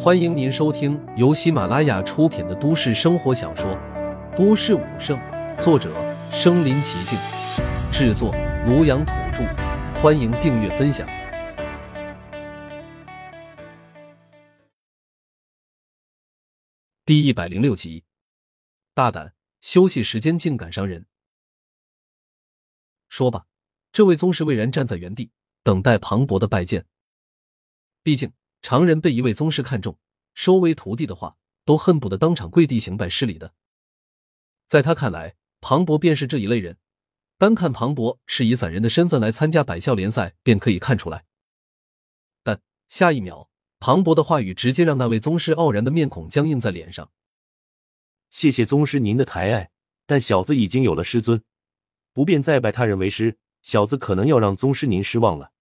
欢迎您收听由喜马拉雅出品的都市生活小说《都市武圣》，作者：身临其境，制作：庐阳土著。欢迎订阅分享。第一百零六集，大胆，休息时间竟敢伤人。说吧，这位宗师巍然站在原地，等待庞博的拜见。毕竟。常人被一位宗师看中、收为徒弟的话，都恨不得当场跪地行拜施礼的。在他看来，庞博便是这一类人。单看庞博是以散人的身份来参加百校联赛，便可以看出来。但下一秒，庞博的话语直接让那位宗师傲然的面孔僵硬在脸上。谢谢宗师您的抬爱，但小子已经有了师尊，不便再拜他人为师。小子可能要让宗师您失望了。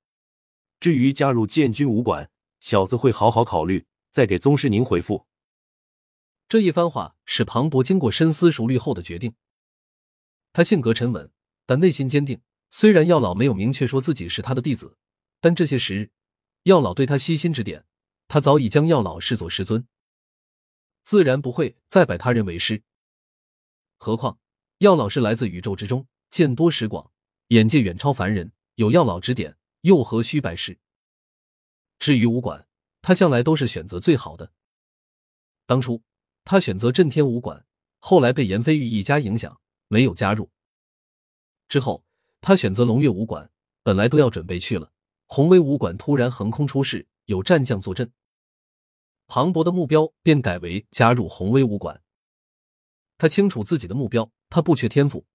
至于加入建军武馆，小子会好好考虑，再给宗师您回复。这一番话是庞博经过深思熟虑后的决定。他性格沉稳，但内心坚定。虽然药老没有明确说自己是他的弟子，但这些时日，药老对他悉心指点，他早已将药老视作师尊，自然不会再拜他人为师。何况药老是来自宇宙之中，见多识广，眼界远超凡人，有药老指点，又何须拜师？至于武馆，他向来都是选择最好的。当初他选择震天武馆，后来被严飞玉一家影响，没有加入。之后他选择龙月武馆，本来都要准备去了，宏威武馆突然横空出世，有战将坐镇，庞博的目标便改为加入宏威武馆。他清楚自己的目标，他不缺天赋，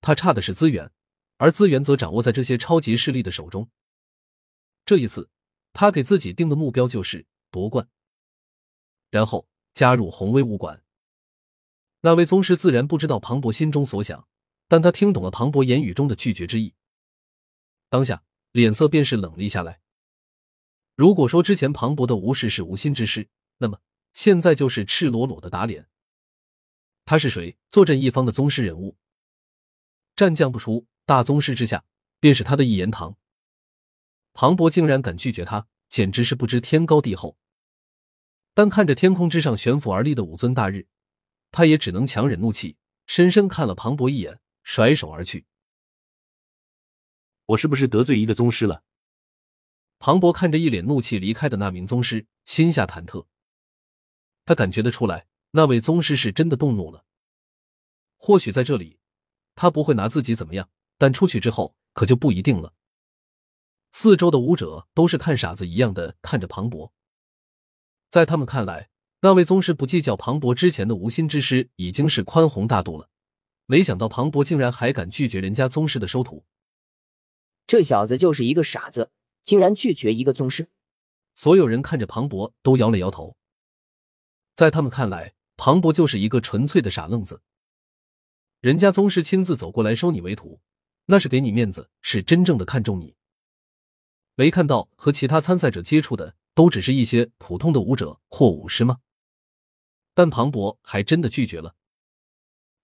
他差的是资源，而资源则掌握在这些超级势力的手中。这一次。他给自己定的目标就是夺冠，然后加入宏威武馆。那位宗师自然不知道庞博心中所想，但他听懂了庞博言语中的拒绝之意，当下脸色便是冷厉下来。如果说之前庞博的无视是无心之失，那么现在就是赤裸裸的打脸。他是谁？坐镇一方的宗师人物，战将不出，大宗师之下，便是他的一言堂。庞博竟然敢拒绝他，简直是不知天高地厚。但看着天空之上悬浮而立的五尊大日，他也只能强忍怒气，深深看了庞博一眼，甩手而去。我是不是得罪一个宗师了？庞博看着一脸怒气离开的那名宗师，心下忐忑。他感觉得出来，那位宗师是真的动怒了。或许在这里，他不会拿自己怎么样，但出去之后可就不一定了。四周的武者都是看傻子一样的看着庞博，在他们看来，那位宗师不计较庞博之前的无心之失，已经是宽宏大度了。没想到庞博竟然还敢拒绝人家宗师的收徒，这小子就是一个傻子，竟然拒绝一个宗师。所有人看着庞博都摇了摇头，在他们看来，庞博就是一个纯粹的傻愣子。人家宗师亲自走过来收你为徒，那是给你面子，是真正的看重你。没看到和其他参赛者接触的都只是一些普通的舞者或舞师吗？但庞博还真的拒绝了。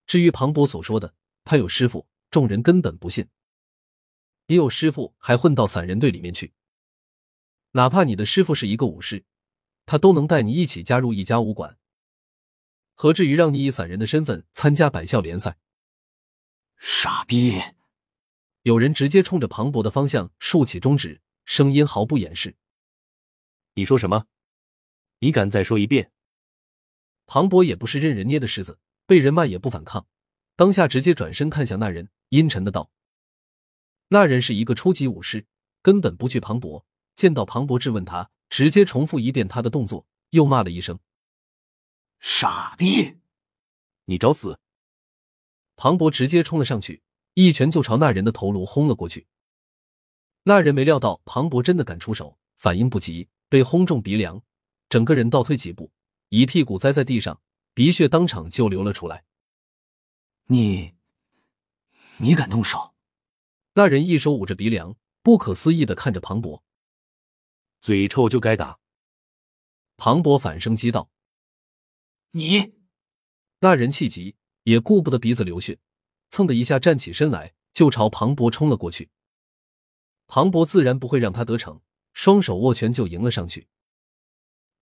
至于庞博所说的他有师傅，众人根本不信。也有师傅还混到散人队里面去？哪怕你的师傅是一个武士，他都能带你一起加入一家武馆，何至于让你以散人的身份参加百校联赛？傻逼！有人直接冲着庞博的方向竖起中指。声音毫不掩饰：“你说什么？你敢再说一遍？”庞博也不是任人捏的狮子，被人骂也不反抗，当下直接转身看向那人，阴沉的道：“那人是一个初级武士，根本不惧庞博。见到庞博质问他，直接重复一遍他的动作，又骂了一声：‘傻逼！你找死！’庞博直接冲了上去，一拳就朝那人的头颅轰了过去。”那人没料到庞博真的敢出手，反应不及，被轰中鼻梁，整个人倒退几步，一屁股栽在地上，鼻血当场就流了出来。你，你敢动手？那人一手捂着鼻梁，不可思议的看着庞博，嘴臭就该打。庞博反声击道：“你！”那人气急，也顾不得鼻子流血，蹭的一下站起身来，就朝庞博冲了过去。庞博自然不会让他得逞，双手握拳就迎了上去。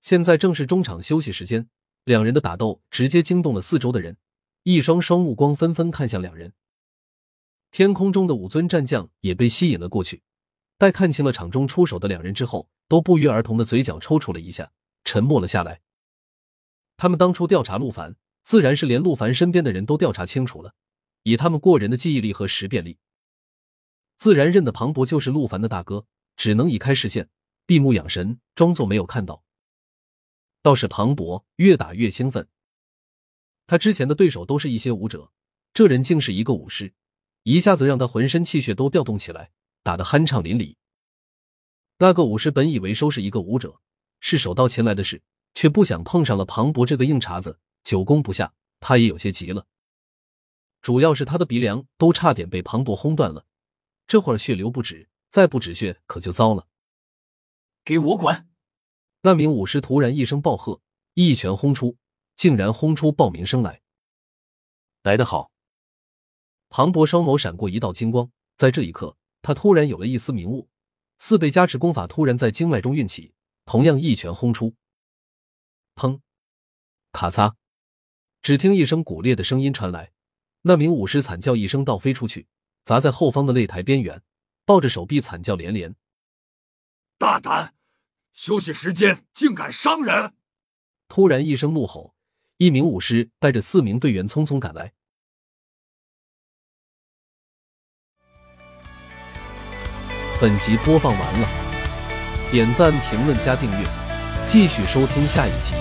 现在正是中场休息时间，两人的打斗直接惊动了四周的人，一双双目光纷纷看向两人。天空中的五尊战将也被吸引了过去，待看清了场中出手的两人之后，都不约而同的嘴角抽搐了一下，沉默了下来。他们当初调查陆凡，自然是连陆凡身边的人都调查清楚了，以他们过人的记忆力和识别力，自然认得庞博就是陆凡的大哥，只能移开视线，闭目养神，装作没有看到。倒是庞博越打越兴奋，他之前的对手都是一些武者，这人竟是一个武师。一下子让他浑身气血都调动起来，打得酣畅淋漓。那个武士本以为收拾一个武者是手到擒来的事，却不想碰上了庞博这个硬茬子，久攻不下，他也有些急了。主要是他的鼻梁都差点被庞博轰断了，这会儿血流不止，再不止血可就糟了。给我滚！那名武士突然一声暴喝，一拳轰出，竟然轰出报名声来。来得好！庞博双眸闪过一道金光，在这一刻，他突然有了一丝明悟。四倍加持功法突然在经脉中运起，同样一拳轰出。砰！咔嚓！只听一声骨裂的声音传来，那名武师惨叫一声，倒飞出去，砸在后方的擂台边缘，抱着手臂惨叫连连。大胆！休息时间竟敢伤人！突然一声怒吼，一名武师带着四名队员匆匆赶来。本集播放完了，点赞、评论、加订阅，继续收听下一集。